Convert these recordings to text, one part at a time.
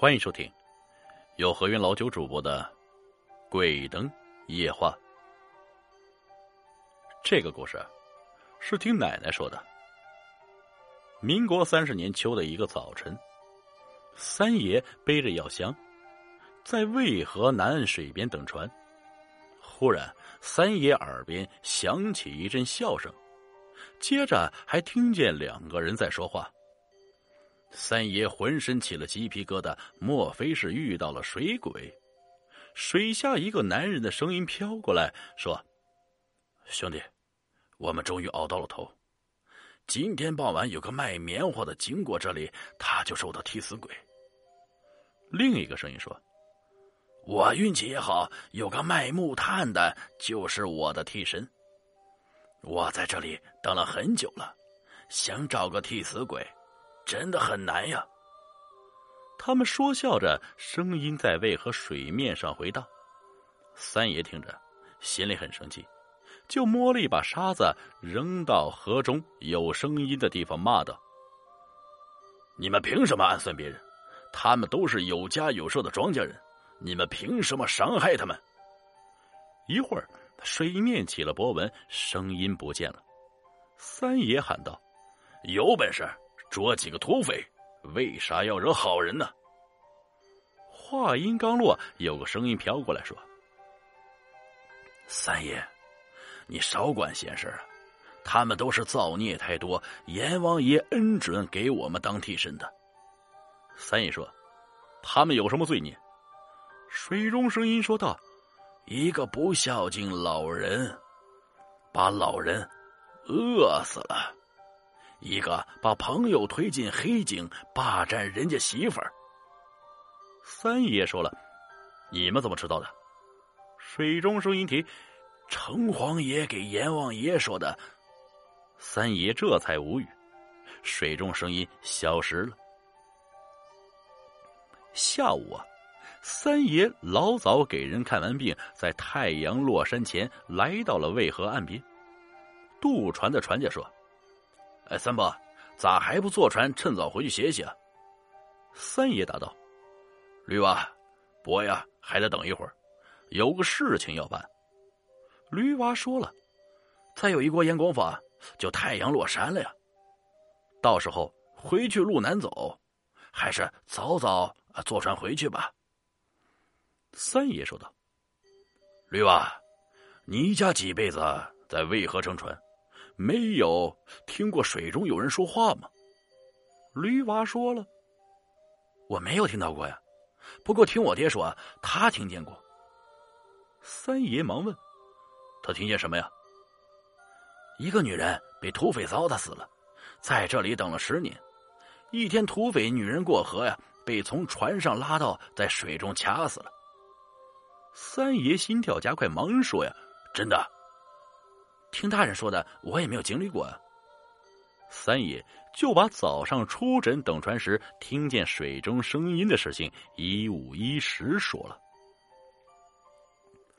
欢迎收听由何云老九主播的《鬼灯夜话》。这个故事是听奶奶说的。民国三十年秋的一个早晨，三爷背着药箱，在渭河南岸水边等船。忽然，三爷耳边响起一阵笑声，接着还听见两个人在说话。三爷浑身起了鸡皮疙瘩，莫非是遇到了水鬼？水下一个男人的声音飘过来，说：“兄弟，我们终于熬到了头。今天傍晚有个卖棉花的经过这里，他就是我的替死鬼。”另一个声音说：“我运气也好，有个卖木炭的，就是我的替身。我在这里等了很久了，想找个替死鬼。”真的很难呀。他们说笑着，声音在渭河水面上回荡。三爷听着，心里很生气，就摸了一把沙子扔到河中有声音的地方，骂道：“你们凭什么暗算别人？他们都是有家有舍的庄稼人，你们凭什么伤害他们？”一会儿，水面起了波纹，声音不见了。三爷喊道：“有本事！”捉几个土匪，为啥要惹好人呢？话音刚落，有个声音飘过来说：“三爷，你少管闲事啊！他们都是造孽太多，阎王爷恩准给我们当替身的。”三爷说：“他们有什么罪孽？”水中声音说道：“一个不孝敬老人，把老人饿死了。”一个把朋友推进黑井，霸占人家媳妇儿。三爷说了：“你们怎么知道的？”水中声音提：“城隍爷给阎王爷说的。”三爷这才无语。水中声音消失了。下午啊，三爷老早给人看完病，在太阳落山前来到了渭河岸边。渡船的船家说。哎，三伯，咋还不坐船，趁早回去歇歇？三爷答道：“驴娃，伯呀，还得等一会儿，有个事情要办。”驴娃说了：“再有一锅烟光法，就太阳落山了呀。到时候回去路难走，还是早早坐船回去吧。”三爷说道：“驴娃，你家几辈子在渭河乘船？”没有听过水中有人说话吗？驴娃说了：“我没有听到过呀，不过听我爹说，他听见过。”三爷忙问：“他听见什么呀？”一个女人被土匪糟蹋死了，在这里等了十年。一天，土匪女人过河呀，被从船上拉到，在水中掐死了。三爷心跳加快，忙说：“呀，真的。”听大人说的，我也没有经历过啊。三爷就把早上出诊等船时听见水中声音的事情一五一十说了。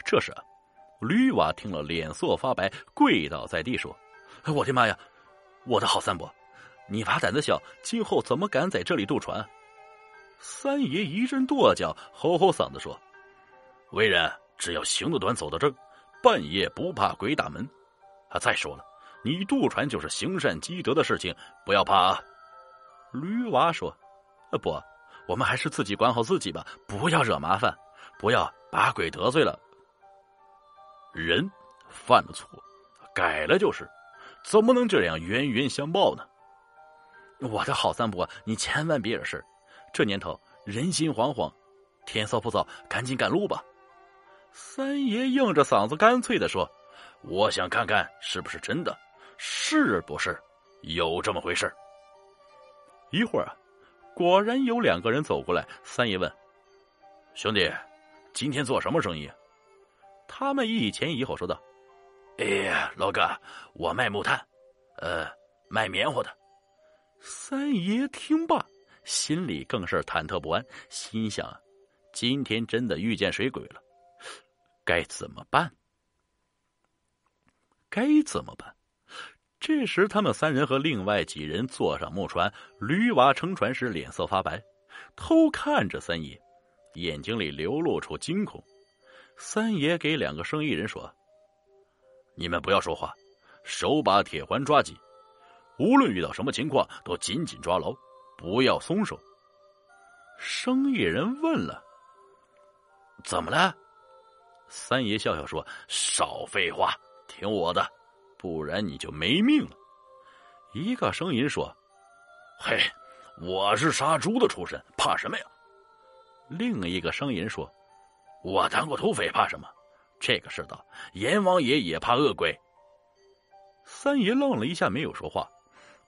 这时，驴娃听了，脸色发白，跪倒在地说：“我的妈呀，我的好三伯，你娃胆子小，今后怎么敢在这里渡船？”三爷一阵跺脚，吼吼嗓子说：“为人只要行得端，走得正，半夜不怕鬼打门。”他再说了，你渡船就是行善积德的事情，不要怕啊。驴娃说：“呃，不，我们还是自己管好自己吧，不要惹麻烦，不要把鬼得罪了。人犯了错，改了就是，怎么能这样冤冤相报呢？我的好三伯，你千万别惹事这年头人心惶惶，天色不早，赶紧赶路吧。”三爷硬着嗓子干脆的说。我想看看是不是真的，是不是有这么回事一会儿啊，果然有两个人走过来。三爷问：“兄弟，今天做什么生意？”他们一前一后说道：“哎呀，老哥，我卖木炭，呃，卖棉花的。”三爷听罢，心里更是忐忑不安，心想：今天真的遇见水鬼了，该怎么办？该怎么办？这时，他们三人和另外几人坐上木船，驴娃乘船时脸色发白，偷看着三爷，眼睛里流露出惊恐。三爷给两个生意人说：“你们不要说话，手把铁环抓紧，无论遇到什么情况都紧紧抓牢，不要松手。”生意人问了：“怎么了？”三爷笑笑说：“少废话，听我的，不然你就没命了。”一个声音说：“嘿，我是杀猪的出身，怕什么呀？”另一个声音说：“我当过土匪，怕什么？这个世道，阎王爷也怕恶鬼。”三爷愣了一下，没有说话。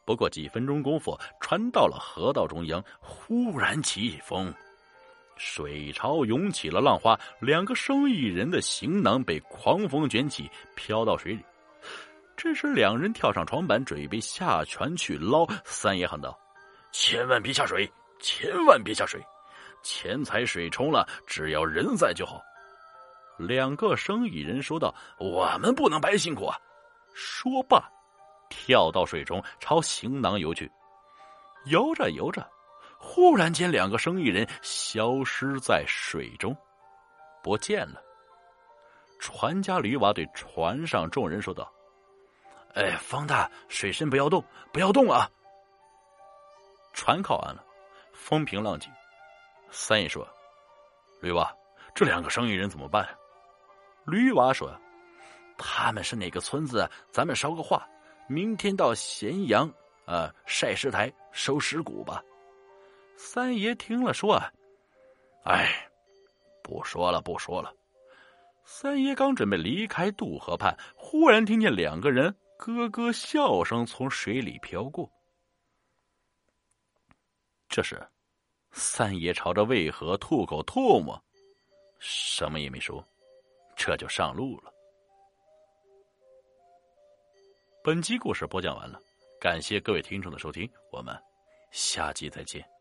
不过几分钟功夫，船到了河道中央，忽然起风，水潮涌起了浪花，两个生意人的行囊被狂风卷起，飘到水里。这时，两人跳上床板，准备下船去捞。三爷喊道：“千万别下水，千万别下水！钱财水冲了，只要人在就好。”两个生意人说道：“我们不能白辛苦啊！”说罢，跳到水中，朝行囊游去。游着游着，忽然间，两个生意人消失在水中，不见了。船家吕瓦对船上众人说道。哎，方大，水深不要动，不要动啊！船靠岸了，风平浪静。三爷说：“吕娃，这两个生意人怎么办？”吕娃说：“他们是哪个村子？咱们捎个话，明天到咸阳啊晒石台收尸骨吧。”三爷听了说：“哎，不说了，不说了。”三爷刚准备离开渡河畔，忽然听见两个人。咯咯笑声从水里飘过。这时，三爷朝着渭河吐口唾沫，什么也没说，这就上路了。本集故事播讲完了，感谢各位听众的收听，我们下集再见。